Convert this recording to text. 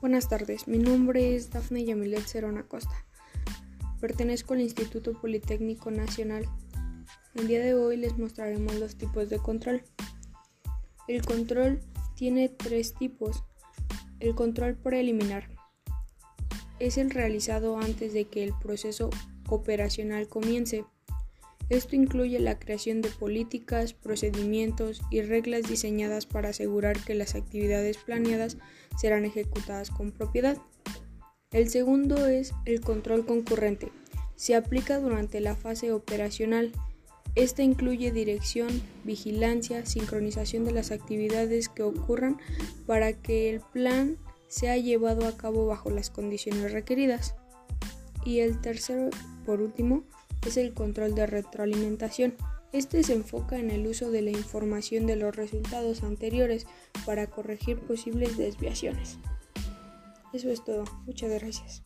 Buenas tardes, mi nombre es Dafne Yamilet Cerón Acosta. Pertenezco al Instituto Politécnico Nacional. El día de hoy les mostraremos los tipos de control. El control tiene tres tipos. El control preliminar es el realizado antes de que el proceso operacional comience. Esto incluye la creación de políticas, procedimientos y reglas diseñadas para asegurar que las actividades planeadas serán ejecutadas con propiedad. El segundo es el control concurrente. Se aplica durante la fase operacional. Esta incluye dirección, vigilancia, sincronización de las actividades que ocurran para que el plan sea llevado a cabo bajo las condiciones requeridas. Y el tercero, por último, es el control de retroalimentación. Este se enfoca en el uso de la información de los resultados anteriores para corregir posibles desviaciones. Eso es todo. Muchas gracias.